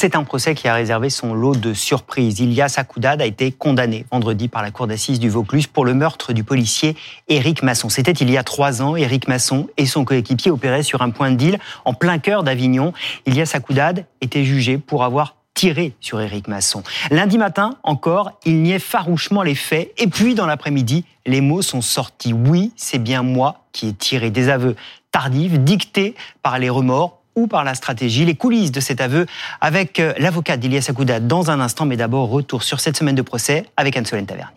C'est un procès qui a réservé son lot de surprises. Ilias Akoudad a été condamné vendredi par la cour d'assises du Vaucluse pour le meurtre du policier Éric Masson. C'était il y a trois ans. Éric Masson et son coéquipier opéraient sur un point de deal en plein cœur d'Avignon. Ilias Akoudad était jugé pour avoir tiré sur Éric Masson. Lundi matin, encore, il niait farouchement les faits. Et puis, dans l'après-midi, les mots sont sortis. Oui, c'est bien moi qui ai tiré. Des aveux tardifs, dictés par les remords par la stratégie. Les coulisses de cet aveu avec euh, l'avocat d'Ilias Akouda dans un instant, mais d'abord retour sur cette semaine de procès avec Anne-Solène Tavernier.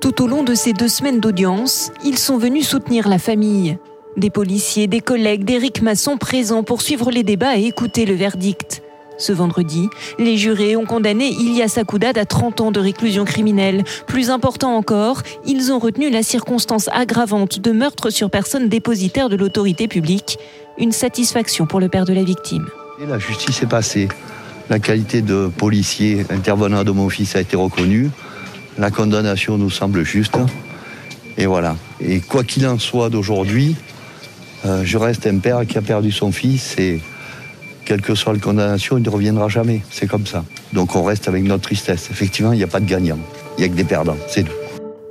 Tout au long de ces deux semaines d'audience, ils sont venus soutenir la famille. Des policiers, des collègues d'Éric Masson présents pour suivre les débats et écouter le verdict. Ce vendredi, les jurés ont condamné Ilias Akoudad à 30 ans de réclusion criminelle. Plus important encore, ils ont retenu la circonstance aggravante de meurtre sur personne dépositaire de l'autorité publique une satisfaction pour le père de la victime. La justice est passée. La qualité de policier intervenant de mon fils a été reconnue. La condamnation nous semble juste. Et voilà. Et quoi qu'il en soit d'aujourd'hui, euh, je reste un père qui a perdu son fils et quelle que soit la condamnation, il ne reviendra jamais. C'est comme ça. Donc on reste avec notre tristesse. Effectivement, il n'y a pas de gagnant. Il n'y a que des perdants. C'est tout.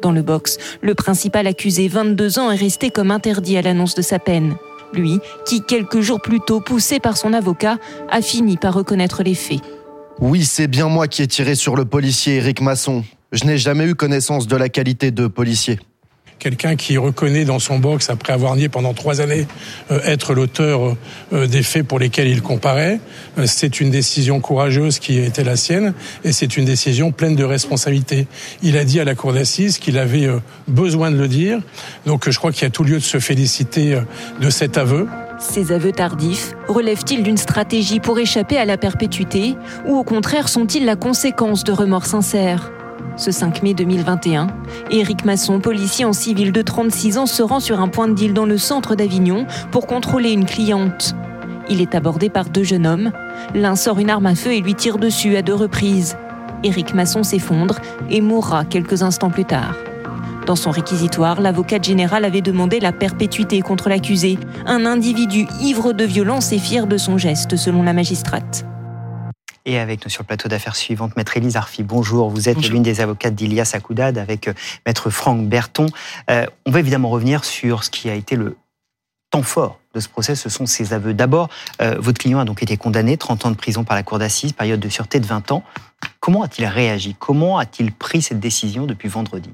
Dans le box, le principal accusé, 22 ans, est resté comme interdit à l'annonce de sa peine. Lui, qui quelques jours plus tôt, poussé par son avocat, a fini par reconnaître les faits. Oui, c'est bien moi qui ai tiré sur le policier Éric Masson. Je n'ai jamais eu connaissance de la qualité de policier quelqu'un qui reconnaît dans son box, après avoir nié pendant trois années, euh, être l'auteur euh, des faits pour lesquels il comparait. Euh, c'est une décision courageuse qui était la sienne et c'est une décision pleine de responsabilité. Il a dit à la cour d'assises qu'il avait besoin de le dire. Donc je crois qu'il y a tout lieu de se féliciter de cet aveu. Ces aveux tardifs relèvent-ils d'une stratégie pour échapper à la perpétuité ou au contraire sont-ils la conséquence de remords sincères? Ce 5 mai 2021, Éric Masson, policier en civil de 36 ans, se rend sur un point de deal dans le centre d'Avignon pour contrôler une cliente. Il est abordé par deux jeunes hommes. L'un sort une arme à feu et lui tire dessus à deux reprises. Éric Masson s'effondre et mourra quelques instants plus tard. Dans son réquisitoire, l'avocat général avait demandé la perpétuité contre l'accusé, un individu ivre de violence et fier de son geste, selon la magistrate. Et avec nous sur le plateau d'affaires suivante, Maître Élise Arfi, bonjour. Vous êtes l'une des avocates d'Ilias Akoudad avec euh, Maître Franck Berton. Euh, on va évidemment revenir sur ce qui a été le temps fort de ce procès, ce sont ses aveux. D'abord, euh, votre client a donc été condamné, 30 ans de prison par la cour d'assises, période de sûreté de 20 ans. Comment a-t-il réagi? Comment a-t-il pris cette décision depuis vendredi?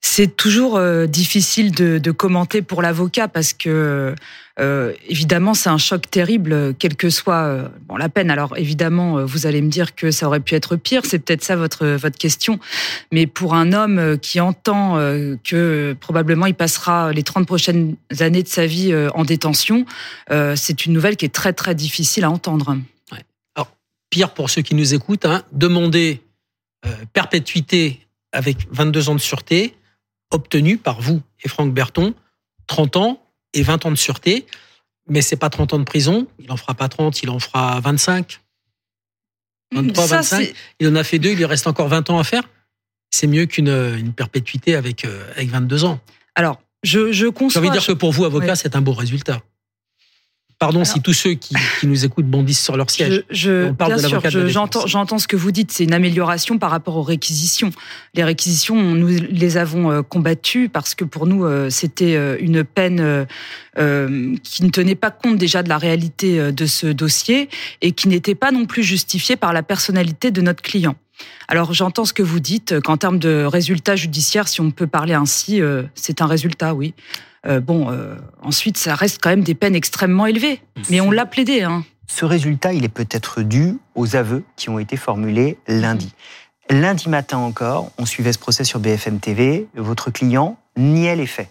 C'est toujours euh, difficile de, commenter pour l'avocat parce que euh, évidemment c'est un choc terrible, quelle que soit euh, la peine. Alors évidemment, vous allez me dire que ça aurait pu être pire, c'est peut-être ça votre votre question. Mais pour un homme qui entend que probablement il passera les 30 prochaines années de sa vie en détention, c'est une nouvelle qui est très très difficile à entendre. Alors pire pour ceux qui nous écoutent, hein, demander perpétuité avec 22 ans de sûreté obtenu par vous et Franck Berton 30 ans et 20 ans de sûreté. Mais c'est pas 30 ans de prison. Il en fera pas 30, il en fera 25. 23, 25. Il en a fait deux, il lui reste encore 20 ans à faire. C'est mieux qu'une une perpétuité avec, euh, avec 22 ans. Alors, je, je conçois. Envie de dire que pour vous, avocat, c'est un beau résultat. Pardon si tous ceux qui, nous écoutent bondissent sur leur siège. Je, bien sûr, j'entends, j'entends ce que vous dites. C'est une amélioration par rapport aux réquisitions. Les réquisitions, nous les avons euh, combattues parce que pour nous, euh, c'était euh, une peine qui ne tenait pas compte déjà de la réalité de ce dossier et qui n'était pas non plus justifiée par la personnalité de notre client. Alors j'entends ce que vous dites qu'en termes de résultats judiciaires, si on peut parler ainsi, c'est un résultat, oui. Euh, bon, euh, ensuite, ça reste quand même des peines extrêmement élevées. Mais on l'a plaidé. Hein. Ce résultat, il est peut-être dû aux aveux qui ont été formulés lundi. Lundi matin encore, on suivait ce procès sur BFM TV. Votre client niait les faits.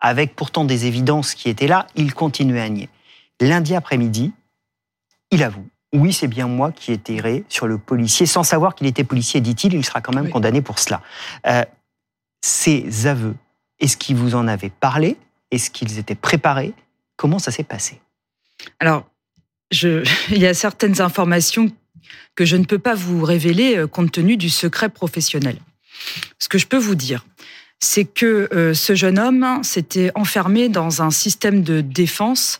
Avec pourtant des évidences qui étaient là, il continuait à nier. Lundi après-midi, il avoue. Oui, c'est bien moi qui ai tiré sur le policier, sans savoir qu'il était policier, dit-il. Il sera quand même condamné pour cela. Euh, ces aveux est-ce qu'ils vous en avaient parlé? Est-ce qu'ils étaient préparés? Comment ça s'est passé? Alors, je, il y a certaines informations que je ne peux pas vous révéler euh, compte tenu du secret professionnel. Ce que je peux vous dire, c'est que euh, ce jeune homme s'était enfermé dans un système de défense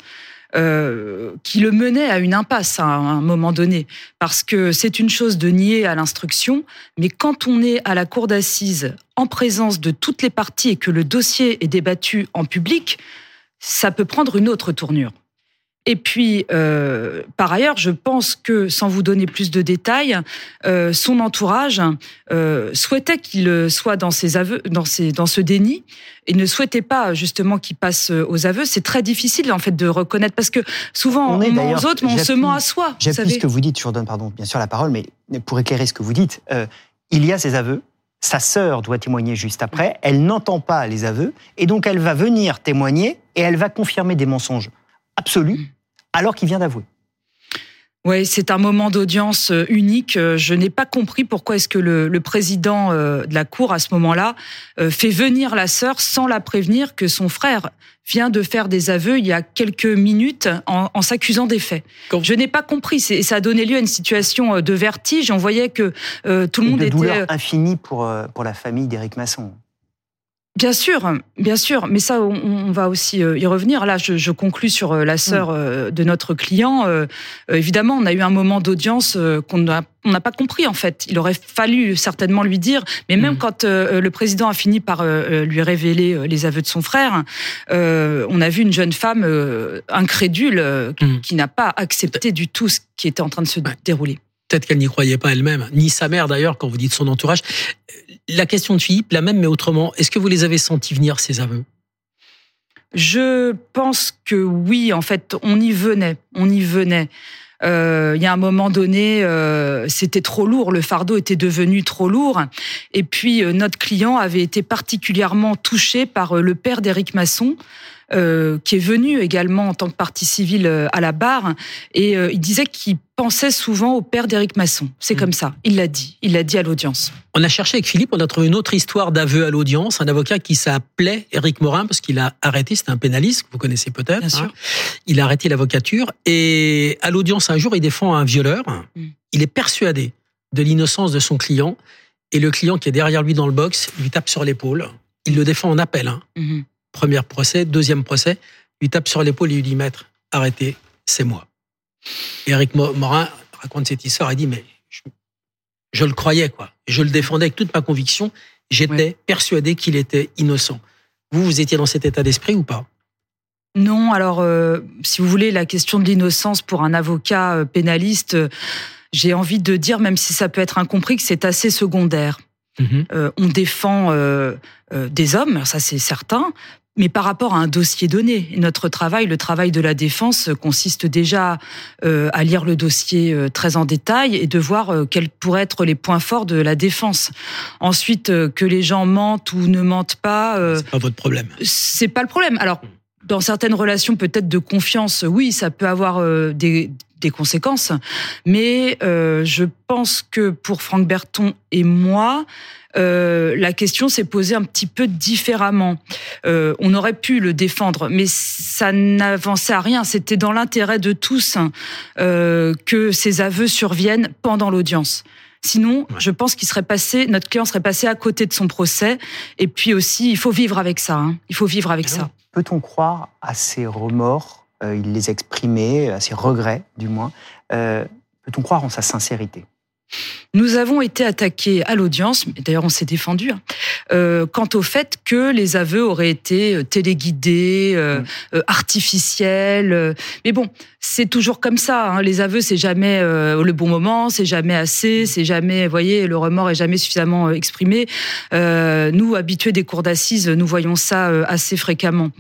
euh, qui le menait à une impasse à un moment donné. Parce que c'est une chose de nier à l'instruction, mais quand on est à la cour d'assises en présence de toutes les parties et que le dossier est débattu en public, ça peut prendre une autre tournure. Et puis, euh, par ailleurs, je pense que, sans vous donner plus de détails, euh, son entourage euh, souhaitait qu'il soit dans ses aveux, dans, ses, dans ce déni, et ne souhaitait pas justement qu'il passe aux aveux. C'est très difficile en fait de reconnaître parce que souvent on, on ment aux autres, mais on se ment à soi. J'appuie ce que vous dites. Je vous redonne pardon, bien sûr la parole, mais pour éclairer ce que vous dites, il y a ces aveux. Sa sœur doit témoigner juste après. Elle n'entend pas les aveux et donc elle va venir témoigner et elle va confirmer des mensonges absolus mm alors qu'il vient d'avouer. Oui, c'est un moment d'audience euh, unique. Euh, je n'ai pas compris pourquoi est-ce que le, président euh, de la Cour, à ce moment-là, fait venir la sœur sans la prévenir que son frère vient de faire des aveux il y a quelques minutes en, s'accusant des faits. Je n'ai pas compris. Et ça a donné lieu à une situation de vertige. On voyait que tout le monde de était... douleur infinie pour, pour la famille d'Éric Masson. Bien sûr, bien sûr, mais ça, on, va aussi euh, y revenir. Là, je, je conclus sur euh, la sœur mm. euh, de notre client. évidemment, on a eu un moment d'audience qu'on n'a on n'a pas compris en fait. Il aurait fallu certainement lui dire, mais même mm. quand le président a fini par lui révéler les aveux de son frère, on a vu une jeune femme incrédule mm. qui n'a pas accepté du tout ce qui était en train de se dérouler. Peut-être qu'elle n'y croyait pas elle-même, ni sa mère d'ailleurs, quand vous dites son entourage. La question de Philippe, la même mais autrement, est-ce que vous les avez sentis venir, ces aveux? Je pense que oui, en fait, on y venait, on y venait. Euh, il y a un moment donné, euh, c'était trop lourd, le fardeau était devenu trop lourd. Et puis, euh, notre client avait été particulièrement touché par le père d'Éric Masson, euh, qui est venu également en tant que partie civile euh, à la barre, et euh, il disait qu'il pensait souvent au père d'Éric Masson. C'est mm. comme ça. Il l'a dit. Il l'a dit à l'audience. On a cherché avec Philippe, on a trouvé une autre histoire d'aveu à l'audience. Un avocat qui s'appelait Éric Morin parce qu'il a arrêté. C'était un pénaliste que vous connaissez peut-être. Hein. Il a arrêté l'avocature et à l'audience un jour, il défend un violeur. Mm. Il est persuadé de l'innocence de son client et le client qui est derrière lui dans le box lui tape sur l'épaule. Il le défend en appel. Hein. Mm-hmm. Premier procès, deuxième procès, lui tape sur l'épaule et lui dit Maître, arrêtez, c'est moi. Et Eric Morin raconte cette histoire et dit Mais je, le croyais, quoi. Je le défendais avec toute ma conviction. J'étais persuadé qu'il était innocent. Vous, vous étiez dans cet état d'esprit ou pas? Non, alors, euh, si vous voulez, la question de l'innocence pour un avocat euh, pénaliste, euh, j'ai envie de dire, même si ça peut être incompris, que c'est assez secondaire. Mm-hmm. on défend des hommes, ça c'est certain, mais par rapport à un dossier donné. Notre travail, le travail de la défense, consiste déjà euh, à lire le dossier euh, très en détail et de voir euh, quels pourraient être les points forts de la défense. Ensuite, que les gens mentent ou ne mentent pas. c'est pas votre problème. C'est pas le problème. Alors, dans certaines relations peut-être de confiance, oui, ça peut avoir des, des conséquences. Mais je pense que pour Franck Berton et moi, euh, la question s'est posée un petit peu différemment. Euh, on aurait pu le défendre, mais ça n'avançait à rien. C'était dans l'intérêt de tous hein, euh, que ces aveux surviennent pendant l'audience. Sinon, je pense qu'il serait passé, notre client serait passé à côté de son procès. Et puis aussi, il faut vivre avec ça. Hein. Il faut vivre avec ça. Peut-on croire à ses remords Il les exprimait, à ses regrets, du moins. Peut-on croire en sa sincérité? Nous avons été attaqués à l'audience, d'ailleurs on s'est défendu, hein, euh, quant au fait que les aveux auraient été euh, téléguidés, euh, mm. artificiels. mais bon, c'est toujours comme ça. Hein, les aveux, c'est jamais le bon moment, c'est jamais assez, mm. c'est jamais, vous voyez, le remords est jamais suffisamment exprimé. nous, habitués des cours d'assises, nous voyons ça assez fréquemment.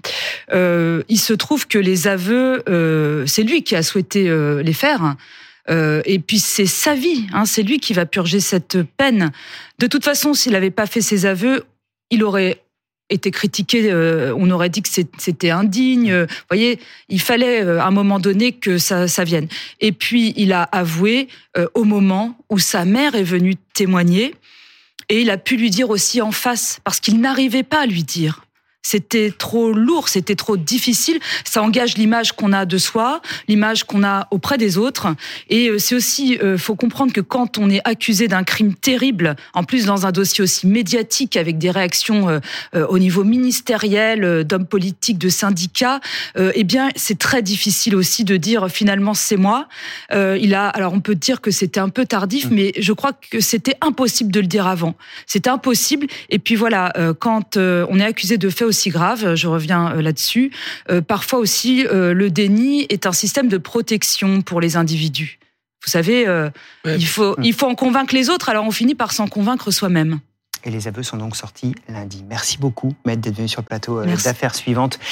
il se trouve que les aveux, c'est lui qui a souhaité les faire. Euh, et puis c'est sa vie, hein, c'est lui qui va purger cette peine. De toute façon, s'il n'avait pas fait ses aveux, il aurait été critiqué, euh, on aurait dit que c'était indigne. Vous voyez, il fallait euh, à un moment donné que ça vienne. Et puis il a avoué au moment où sa mère est venue témoigner, et il a pu lui dire aussi en face, parce qu'il n'arrivait pas à lui dire. C'était trop lourd, c'était trop difficile. Ça engage l'image qu'on a de soi, l'image qu'on a auprès des autres. Et euh, c'est aussi, euh, faut comprendre que quand on est accusé d'un crime terrible, en plus dans un dossier aussi médiatique avec des réactions euh, au niveau ministériel, d'hommes politiques, de syndicats, eh bien c'est très difficile aussi de dire finalement c'est moi. il a, alors on peut dire que c'était un peu tardif, mmh. mais je crois que c'était impossible de le dire avant. C'était impossible. Et puis voilà, quand on est accusé de faits aussi grave, je reviens euh, là-dessus. Euh, parfois aussi, euh, le déni est un système de protection pour les individus. Vous savez, il, faut, il faut en convaincre les autres, alors on finit par s'en convaincre soi-même. Et les aveux sont donc sortis lundi. Merci beaucoup, Maître, d'être venu sur le plateau d'affaires suivantes.